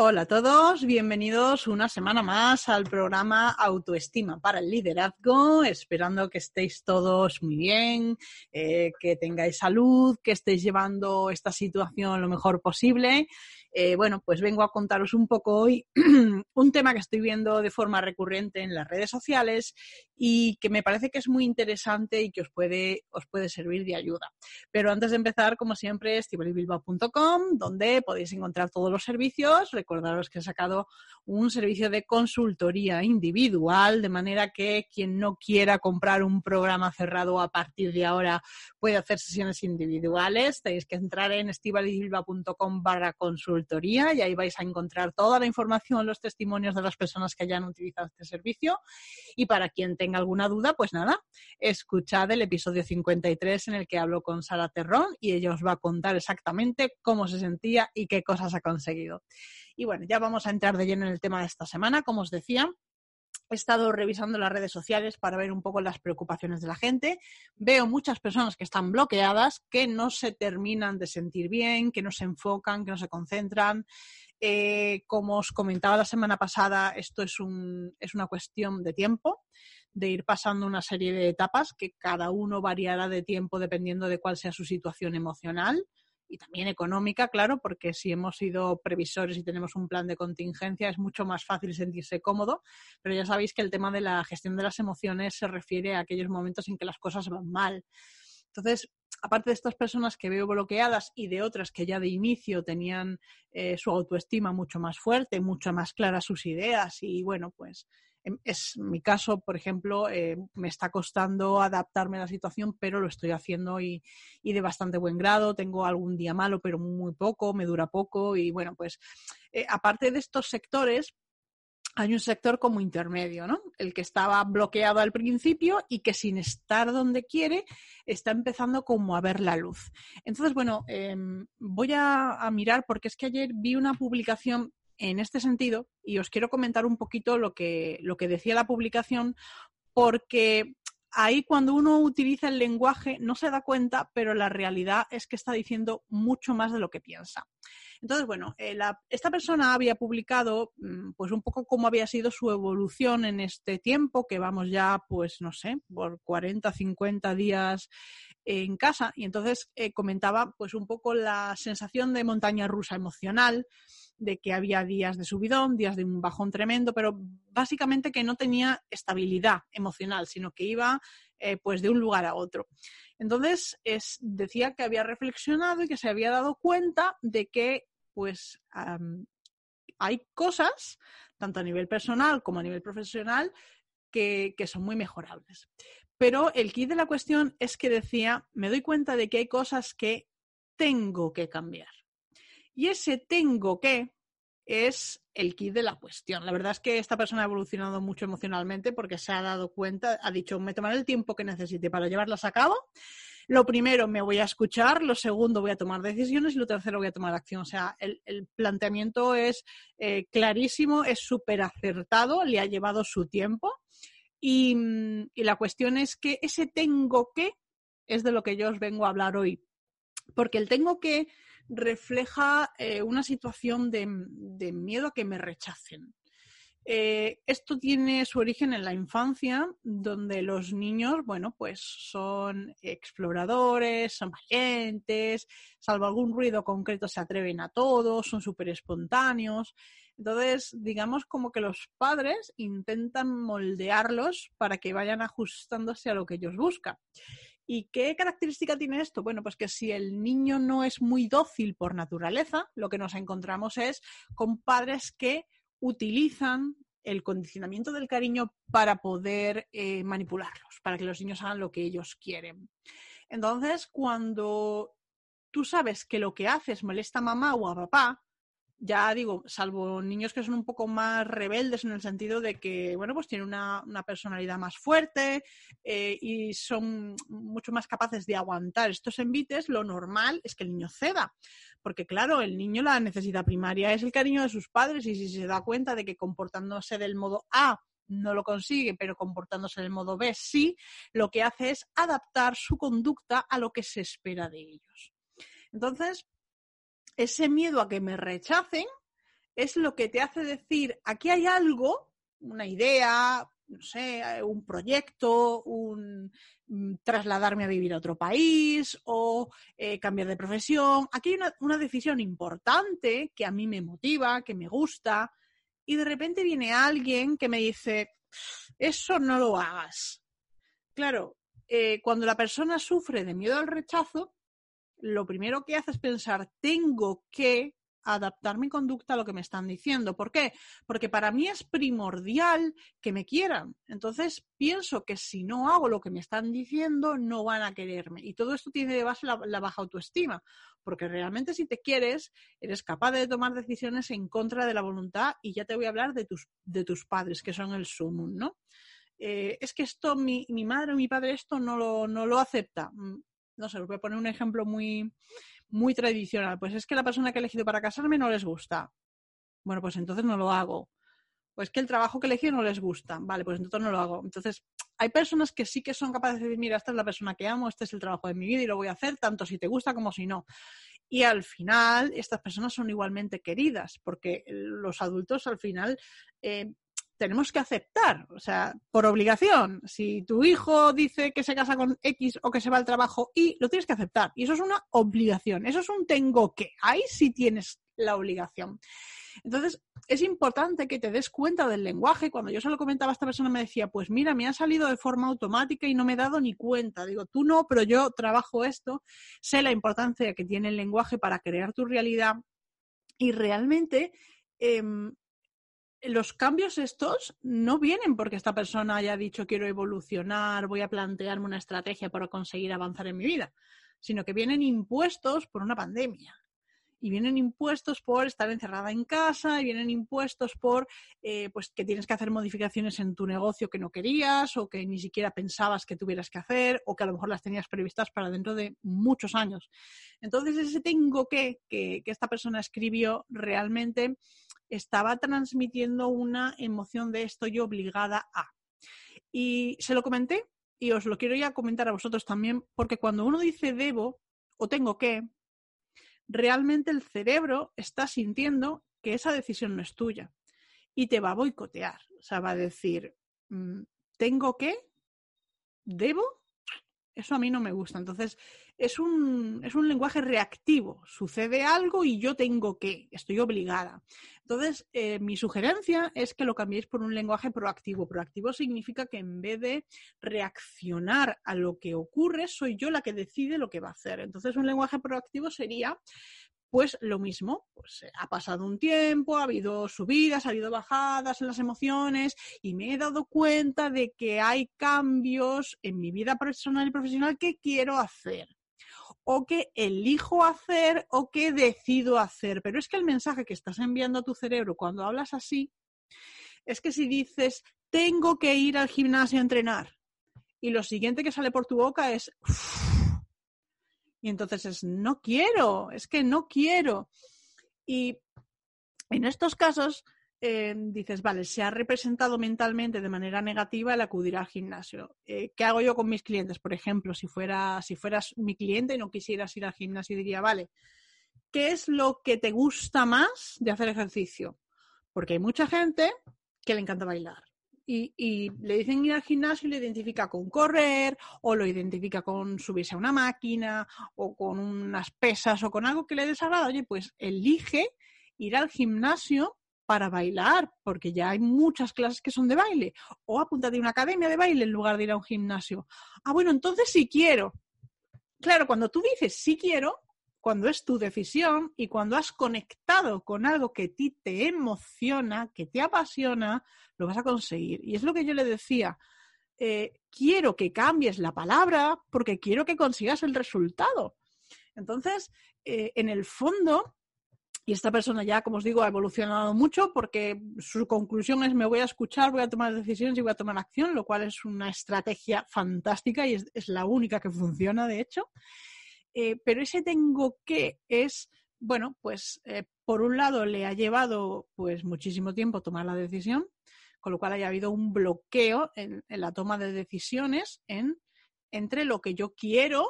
Hola a todos, bienvenidos una semana más al programa Autoestima para el Liderazgo, esperando que estéis todos muy bien, eh, que tengáis salud, que estéis llevando esta situación lo mejor posible eh, bueno, pues vengo a contaros un poco hoy un tema que estoy viendo de forma recurrente en las redes sociales y que me parece que es muy interesante y que os puede, os puede servir de ayuda. Pero antes de empezar, como siempre, estibalibilbao.com, donde podéis encontrar todos los servicios. Recordaros que he sacado un servicio de consultoría individual, de manera que quien no quiera comprar un programa cerrado a partir de ahora puede hacer sesiones individuales. Tenéis que entrar en estibalibilbao.com barra consultoría y ahí vais a encontrar toda la información, los testimonios de las personas que hayan utilizado este servicio. Y para quien tenga alguna duda, pues nada, escuchad el episodio 53 en el que hablo con Sara Terrón y ella os va a contar exactamente cómo se sentía y qué cosas ha conseguido. Y bueno, ya vamos a entrar de lleno en el tema de esta semana, como os decía. He estado revisando las redes sociales para ver un poco las preocupaciones de la gente. Veo muchas personas que están bloqueadas, que no se terminan de sentir bien, que no se enfocan, que no se concentran. Eh, como os comentaba la semana pasada, esto es, un, es una cuestión de tiempo, de ir pasando una serie de etapas que cada uno variará de tiempo dependiendo de cuál sea su situación emocional y también económica, claro, porque si hemos sido previsores y tenemos un plan de contingencia es mucho más fácil sentirse cómodo, pero ya sabéis que el tema de la gestión de las emociones se refiere a aquellos momentos en que las cosas van mal. Entonces, aparte de estas personas que veo bloqueadas y de otras que ya de inicio tenían eh, su autoestima mucho más fuerte, mucho más claras sus ideas y bueno, pues es mi caso, por ejemplo, eh, me está costando adaptarme a la situación, pero lo estoy haciendo y, de bastante buen grado. Tengo algún día malo, pero muy poco, me dura poco y bueno, pues eh, aparte de estos sectores, hay un sector como intermedio, ¿no? El que estaba bloqueado al principio y que sin estar donde quiere está empezando como a ver la luz. Entonces, bueno, em, voy a, mirar porque es que ayer vi una publicación en este sentido y os quiero comentar un poquito lo que, lo que decía la publicación porque ahí cuando uno utiliza el lenguaje no se da cuenta, pero la realidad es que está diciendo mucho más de lo que piensa. Entonces, bueno, eh, esta persona había publicado mm, pues un poco cómo había sido su evolución en este tiempo, que vamos ya, pues no sé, por 40, 50 días en casa. Y entonces eh, comentaba pues un poco la sensación de montaña rusa emocional, de que había días de subidón, días de un bajón tremendo, pero básicamente que no tenía estabilidad emocional, sino que iba eh, pues de un lugar a otro. Entonces es, decía que había reflexionado y que se había dado cuenta de que pues hay cosas, tanto a nivel personal como a nivel profesional, que, que son muy mejorables. Pero el kit de la cuestión es que decía, me doy cuenta de que hay cosas que tengo que cambiar. Y ese tengo que es el kit de la cuestión. La verdad es que esta persona ha evolucionado mucho emocionalmente porque se ha dado cuenta, ha dicho, me tomaré el tiempo que necesite para llevarlas a cabo. Lo primero, me voy a escuchar, lo segundo, voy a tomar decisiones y lo tercero, voy a tomar acción. O sea, el, planteamiento es eh, clarísimo, es súper acertado, le ha llevado su tiempo y, y la cuestión es que ese tengo que es de lo que yo os vengo a hablar hoy. Porque el tengo que refleja eh, una situación de, miedo a que me rechacen. Eh, esto tiene su origen en la infancia, donde los niños, bueno, pues son exploradores, son valientes, salvo algún ruido concreto se atreven a todo, son súper espontáneos. Entonces, digamos como que los padres intentan moldearlos para que vayan ajustándose a lo que ellos buscan. ¿Y qué característica tiene esto? Bueno, pues que si el niño no es muy dócil por naturaleza, lo que nos encontramos es con padres que utilizan el condicionamiento del cariño para poder eh, manipularlos, para que los niños hagan lo que ellos quieren. Entonces, cuando tú sabes que lo que haces molesta a mamá o a papá, ya digo, salvo niños que son un poco más rebeldes en el sentido de que, bueno, pues tienen una, personalidad más fuerte eh, y son mucho más capaces de aguantar estos envites, lo normal es que el niño ceda. Porque, claro, el niño la necesidad primaria es el cariño de sus padres y si se da cuenta de que comportándose del modo A no lo consigue, pero comportándose del modo B sí, lo que hace es adaptar su conducta a lo que se espera de ellos. Entonces, ese miedo a que me rechacen es lo que te hace decir, aquí hay algo, una idea, no sé, un proyecto, un mm, trasladarme a vivir a otro país o eh, cambiar de profesión. Aquí hay una, decisión importante que a mí me motiva, que me gusta, y de repente viene alguien que me dice, eso no lo hagas. Claro, eh, cuando la persona sufre de miedo al rechazo, lo primero que hace es pensar, tengo que adaptar mi conducta a lo que me están diciendo. ¿Por qué? Porque para mí es primordial que me quieran. Entonces pienso que si no hago lo que me están diciendo, no van a quererme. Y todo esto tiene de base la, baja autoestima. Porque realmente si te quieres, eres capaz de tomar decisiones en contra de la voluntad. Y ya te voy a hablar de tus, de tus padres, que son el sumum, ¿no? Eh, es que esto, mi, mi, madre o mi padre esto no lo, no lo acepta. No sé, os voy a poner un ejemplo muy, muy tradicional. Pues es que la persona que he elegido para casarme no les gusta. Bueno, pues entonces no lo hago. Pues que el trabajo que elegí no les gusta. Vale, pues entonces no lo hago. Entonces, hay personas que sí que son capaces de decir, mira, esta es la persona que amo, este es el trabajo de mi vida y lo voy a hacer tanto si te gusta como si no. Y al final, estas personas son igualmente queridas, porque los adultos al final eh, tenemos que aceptar, o sea, por obligación. Si tu hijo dice que se casa con X o que se va al trabajo Y, lo tienes que aceptar. Y eso es una obligación, eso es un tengo que. Ahí sí tienes la obligación. Entonces, es importante que te des cuenta del lenguaje. Cuando yo se lo comentaba a esta persona, me decía, pues mira, me ha salido de forma automática y no me he dado ni cuenta. Digo, tú no, pero yo trabajo esto, sé la importancia que tiene el lenguaje para crear tu realidad y realmente em, los cambios estos no vienen porque esta persona haya dicho quiero evolucionar, voy a plantearme una estrategia para conseguir avanzar en mi vida, sino que vienen impuestos por una pandemia. Y vienen impuestos por estar encerrada en casa, y vienen impuestos por eh, pues que tienes que hacer modificaciones en tu negocio que no querías, o que ni siquiera pensabas que tuvieras que hacer, o que a lo mejor las tenías previstas para dentro de muchos años. Entonces, ese tengo que que, que esta persona escribió realmente estaba transmitiendo una emoción de estoy obligada a. Y se lo comenté y os lo quiero ya comentar a vosotros también, porque cuando uno dice debo o tengo que, realmente el cerebro está sintiendo que esa decisión no es tuya y te va a boicotear. O sea, va a decir, mm, tengo que, debo, eso a mí no me gusta. Entonces, es un, es un lenguaje reactivo. Sucede algo y yo tengo que, estoy obligada. Entonces, eh, mi sugerencia es que lo cambiéis por un lenguaje proactivo. Proactivo significa que en vez de reaccionar a lo que ocurre, soy yo la que decide lo que va a hacer. Entonces, un lenguaje proactivo sería pues lo mismo, pues eh, ha pasado un tiempo, ha habido subidas, ha habido bajadas en las emociones y me he dado cuenta de que hay cambios en mi vida personal y profesional que quiero hacer o que elijo hacer o que decido hacer. Pero es que el mensaje que estás enviando a tu cerebro cuando hablas así es que si dices, tengo que ir al gimnasio a entrenar, y lo siguiente que sale por tu boca es, y entonces es, no quiero, es que no quiero. Y en estos casos, eh, dices, vale, se ha representado mentalmente de manera negativa el acudir al gimnasio. Eh, ¿Qué hago yo con mis clientes? Por ejemplo, si, fuera, si fueras mi cliente y no quisieras ir al gimnasio, diría, vale, ¿qué es lo que te gusta más de hacer ejercicio? Porque hay mucha gente que le encanta bailar. Y, y, le dicen ir al gimnasio y lo identifica con correr, o lo identifica con subirse a una máquina, o con unas pesas, o con algo que le desagrada. Oye, pues elige ir al gimnasio para bailar, porque ya hay muchas clases que son de baile, o apúntate a una academia de baile en lugar de ir a un gimnasio. Ah, bueno, entonces sí quiero. Claro, cuando tú dices sí quiero, cuando es tu decisión y cuando has conectado con algo que a ti te emociona, que te apasiona, lo vas a conseguir. Y es lo que yo le decía. Eh, quiero que cambies la palabra porque quiero que consigas el resultado. Entonces, eh, en el fondo, y esta persona ya, como os digo, ha evolucionado mucho porque su conclusión es me voy a escuchar, voy a tomar decisiones y voy a tomar acción, lo cual es una estrategia fantástica y es, la única que funciona, de hecho. Eh, pero ese tengo que es, bueno, pues eh, por un lado le ha llevado pues muchísimo tiempo tomar la decisión, con lo cual haya habido un bloqueo en, la toma de decisiones en, entre lo que yo quiero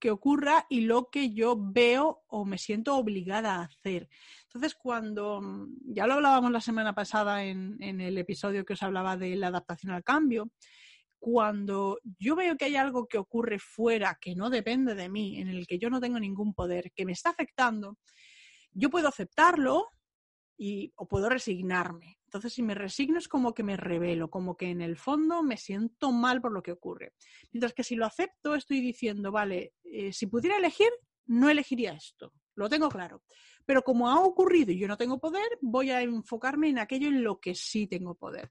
que ocurra y lo que yo veo o me siento obligada a hacer. Entonces, cuando mm, ya lo hablábamos la semana pasada en, en el episodio que os hablaba de la adaptación al cambio, cuando yo veo que hay algo que ocurre fuera que no depende de mí, en el que yo no tengo ningún poder, que me está afectando, yo puedo aceptarlo y, o puedo resignarme. Entonces, si me resigno es como que me revelo, como que en el fondo me siento mal por lo que ocurre. Mientras que si lo acepto, estoy diciendo, vale, eh, si pudiera elegir, no elegiría esto. Lo tengo claro. Pero como ha ocurrido y yo no tengo poder, voy a enfocarme en aquello en lo que sí tengo poder.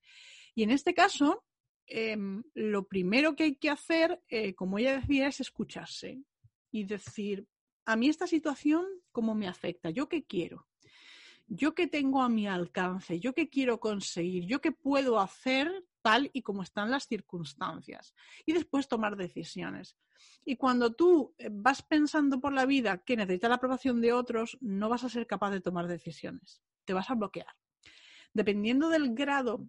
Y en este caso, Em, lo primero que hay que hacer, eh, como ella decía, es escucharse y decir, a mí esta situación, ¿cómo me afecta? ¿Yo qué quiero? ¿Yo qué tengo a mi alcance? ¿Yo qué quiero conseguir? ¿Yo qué puedo hacer tal y como están las circunstancias? Y después tomar decisiones. Y cuando tú eh, vas pensando por la vida que necesita la aprobación de otros, no vas a ser capaz de tomar decisiones. Te vas a bloquear. Dependiendo del grado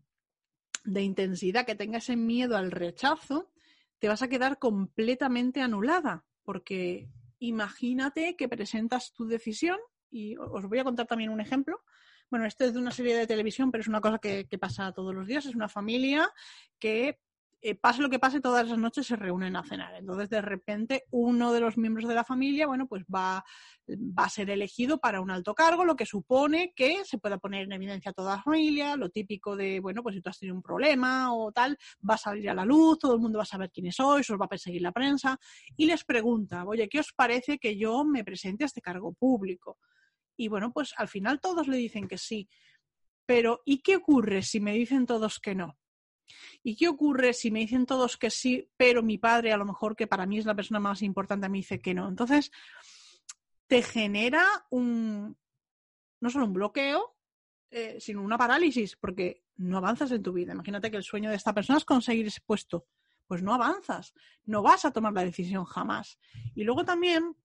de intensidad que tenga ese miedo al rechazo, te vas a quedar completamente anulada, porque imagínate que presentas tu decisión, y os voy a contar también un ejemplo. Bueno, esto es de una serie de televisión, pero es una cosa que, pasa todos los días. Es una familia que eh, pase lo que pase, todas las noches se reúnen a cenar. Entonces, de repente, uno de los miembros de la familia, bueno, pues va, va a ser elegido para un alto cargo, lo que supone que se pueda poner en evidencia toda la familia, lo típico de, bueno, pues si tú has tenido un problema o tal, va a salir a la luz, todo el mundo va a saber quiénes sois, os va a perseguir la prensa, y les pregunta, oye, ¿qué os parece que yo me presente a este cargo público? Y bueno, pues al final todos le dicen que sí. Pero, ¿y qué ocurre si me dicen todos que no? ¿Y qué ocurre si me dicen todos que sí, pero mi padre, a lo mejor que para mí es la persona más importante, me dice que no? Entonces, te genera un, no solo un bloqueo, eh, sino una parálisis, porque no avanzas en tu vida. Imagínate que el sueño de esta persona es conseguir ese puesto. Pues no avanzas, no vas a tomar la decisión jamás. Y luego también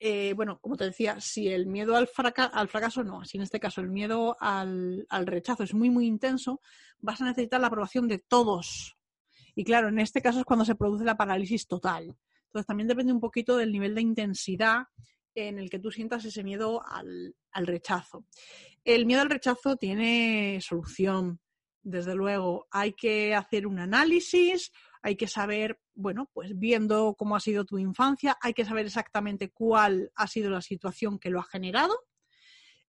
eh, bueno, como te decía, si el miedo al, al fracaso no, si en este caso el miedo al, rechazo es muy, muy intenso, vas a necesitar la aprobación de todos. Y claro, en este caso es cuando se produce la parálisis total. Entonces también depende un poquito del nivel de intensidad en el que tú sientas ese miedo al rechazo. El miedo al rechazo tiene solución, desde luego. Hay que hacer un análisis, hay que saber, bueno, pues viendo cómo ha sido tu infancia, hay que saber exactamente cuál ha sido la situación que lo ha generado.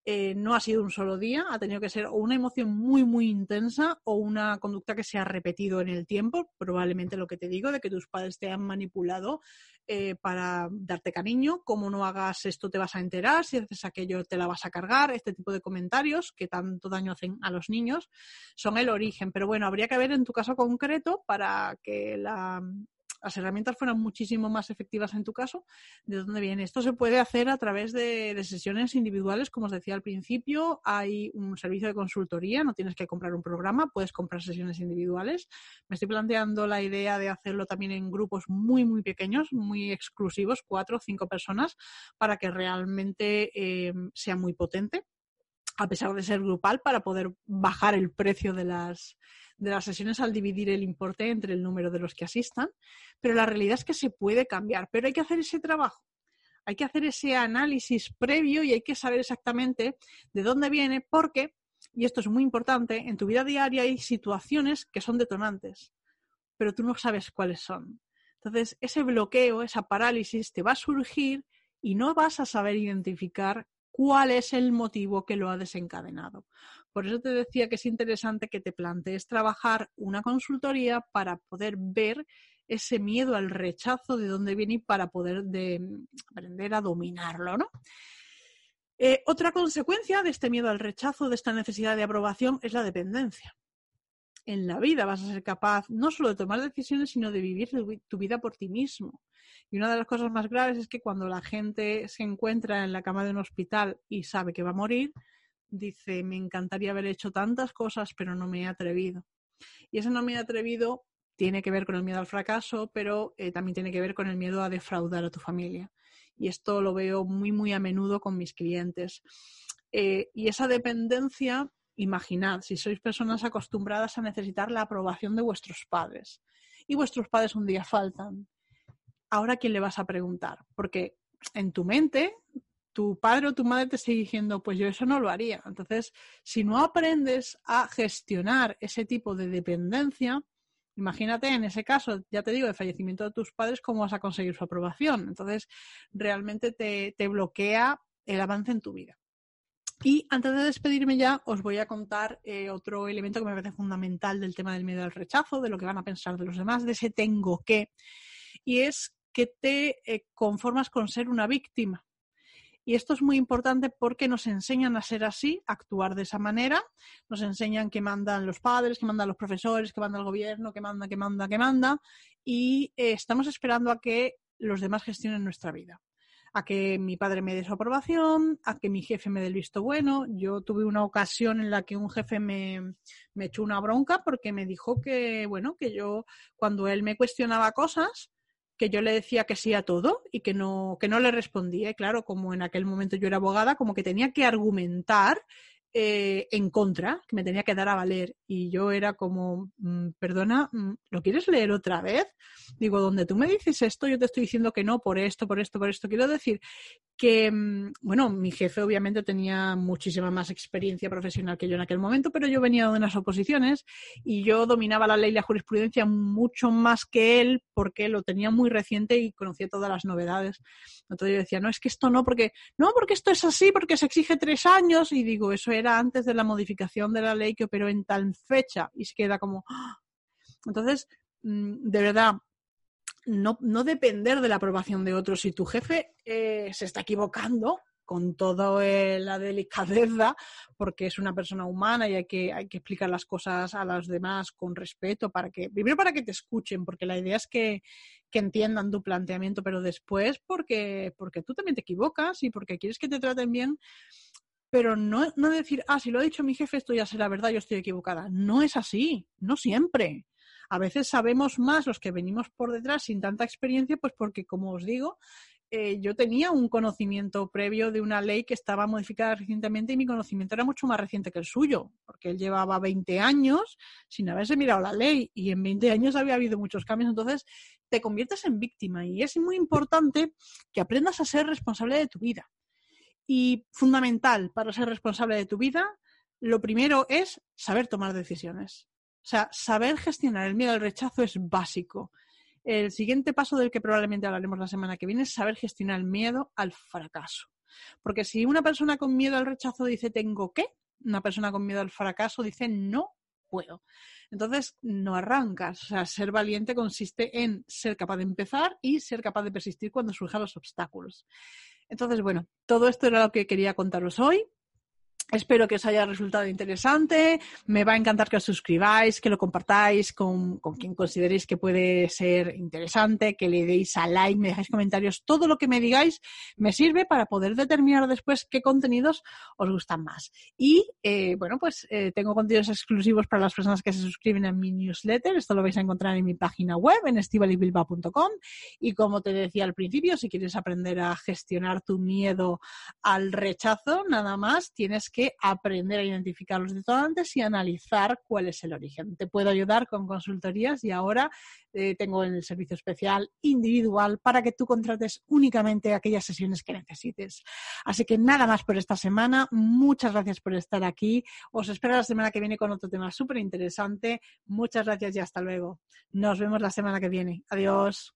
Eh, no ha sido un solo día, ha tenido que ser una emoción muy, muy intensa o una conducta que se ha repetido en el tiempo, probablemente lo que te digo, de que tus padres te han manipulado eh, para darte cariño, como no hagas esto te vas a enterar, si haces aquello te la vas a cargar, este tipo de comentarios que tanto daño hacen a los niños son el origen. Pero bueno, habría que ver en tu caso concreto para que la, las herramientas fueran muchísimo más efectivas en tu caso, ¿de dónde viene? Esto se puede hacer a través de, sesiones individuales, como os decía al principio, hay un servicio de consultoría, no tienes que comprar un programa, puedes comprar sesiones individuales. Me estoy planteando la idea de hacerlo también en grupos muy, muy pequeños, muy exclusivos, cuatro o cinco personas, para que realmente eh, sea muy potente a pesar de ser grupal, para poder bajar el precio de las, de las sesiones al dividir el importe entre el número de los que asistan, pero la realidad es que se puede cambiar, pero hay que hacer ese trabajo. Hay que hacer ese análisis previo y hay que saber exactamente de dónde viene, porque, y esto es muy importante, en tu vida diaria hay situaciones que son detonantes, pero tú no sabes cuáles son. Entonces, ese bloqueo, esa parálisis te va a surgir y no vas a saber identificar cuál es el motivo que lo ha desencadenado. Por eso te decía que es interesante que te plantees trabajar una consultoría para poder ver ese miedo al rechazo, de dónde viene y para poder aprender a dominarlo, ¿no? Eh, otra consecuencia de este miedo al rechazo, de esta necesidad de aprobación, es la dependencia. En la vida vas a ser capaz no solo de tomar decisiones, sino de vivir tu vida por ti mismo. Y una de las cosas más graves es que cuando la gente se encuentra en la cama de un hospital y sabe que va a morir, dice, me encantaría haber hecho tantas cosas, pero no me he atrevido. Y ese no me he atrevido tiene que ver con el miedo al fracaso, pero eh, también tiene que ver con el miedo a defraudar a tu familia. Y esto lo veo muy, muy a menudo con mis clientes. Eh, y esa dependencia, imaginad, si sois personas acostumbradas a necesitar la aprobación de vuestros padres y vuestros padres un día faltan, ahora quién le vas a preguntar, porque en tu mente tu padre o tu madre te esté diciendo, pues yo eso no lo haría. Entonces, si no aprendes a gestionar ese tipo de dependencia, imagínate en ese caso, ya te digo, de fallecimiento de tus padres, cómo vas a conseguir su aprobación. Entonces, realmente te, bloquea el avance en tu vida. Y antes de despedirme ya, os voy a contar eh, otro elemento que me parece fundamental del tema del miedo al rechazo, de lo que van a pensar de los demás, de ese tengo que, y es que te eh, conformas con ser una víctima. Y esto es muy importante porque nos enseñan a ser así, a actuar de esa manera. Nos enseñan que mandan los padres, que mandan los profesores, que manda el gobierno, que manda, que manda, que manda. Y eh, estamos esperando a que los demás gestionen nuestra vida. A que mi padre me dé su aprobación, a que mi jefe me dé el visto bueno. Yo tuve una ocasión en la que un jefe me, me echó una bronca porque me dijo que, bueno, que yo, cuando él me cuestionaba cosas, que yo le decía que sí a todo y que no, que no le respondía. Y claro, como en aquel momento yo era abogada, como que tenía que argumentar eh, en contra, que me tenía que dar a valer. Y yo era como, mm, perdona, mm, ¿lo quieres leer otra vez? Digo, donde tú me dices esto, yo te estoy diciendo que no, por esto, por esto, por esto. Quiero decir que, mm, bueno, mi jefe obviamente tenía muchísima más experiencia profesional que yo en aquel momento, pero yo venía de unas oposiciones y yo dominaba la ley y la jurisprudencia mucho más que él porque lo tenía muy reciente y conocía todas las novedades. Entonces yo decía, no, es que esto no, porque, no, porque esto es así, porque se exige tres años. Y digo, eso era antes de la modificación de la ley que operó en tal fecha. Y se queda como, ¡ah! entonces, mm, de verdad, no, no depender de la aprobación de otros. Si tu jefe eh, se está equivocando, con toda eh, la delicadeza, porque es una persona humana y hay que, hay que explicar las cosas a los demás con respeto, para que, primero para que te escuchen, porque la idea es que, que entiendan tu planteamiento, pero después porque, porque tú también te equivocas y porque quieres que te traten bien, pero no, no decir, ah, si lo ha dicho mi jefe, esto ya será verdad, yo estoy equivocada. No es así, no siempre. A veces sabemos más los que venimos por detrás sin tanta experiencia, pues porque, como os digo, eh, yo tenía un conocimiento previo de una ley que estaba modificada recientemente y mi conocimiento era mucho más reciente que el suyo, porque él llevaba 20 años sin haberse mirado la ley y en 20 años había habido muchos cambios. Entonces, te conviertes en víctima y es muy importante que aprendas a ser responsable de tu vida. Y fundamental para ser responsable de tu vida, lo primero es saber tomar decisiones. O sea, saber gestionar el miedo al rechazo es básico. El siguiente paso del que probablemente hablaremos la semana que viene es saber gestionar el miedo al fracaso. Porque si una persona con miedo al rechazo dice tengo que, una persona con miedo al fracaso dice no puedo. Entonces, no arrancas. O sea, ser valiente consiste en ser capaz de empezar y ser capaz de persistir cuando surjan los obstáculos. Entonces, bueno, todo esto era lo que quería contaros hoy. Espero que os haya resultado interesante. Me va a encantar que os suscribáis, que lo compartáis con, quien consideréis que puede ser interesante, que le deis a like, me dejáis comentarios. Todo lo que me digáis me sirve para poder determinar después qué contenidos os gustan más. Y eh, bueno, pues eh, tengo contenidos exclusivos para las personas que se suscriben a mi newsletter. Esto lo vais a encontrar en mi página web, en estivalibilba.com. Y como te decía al principio, si quieres aprender a gestionar tu miedo al rechazo, nada más tienes que que aprender a identificar los detonantes y analizar cuál es el origen. Te puedo ayudar con consultorías y ahora eh, tengo el servicio especial individual para que tú contrates únicamente aquellas sesiones que necesites. Así que nada más por esta semana. Muchas gracias por estar aquí. Os espero la semana que viene con otro tema súper interesante. Muchas gracias y hasta luego. Nos vemos la semana que viene. Adiós.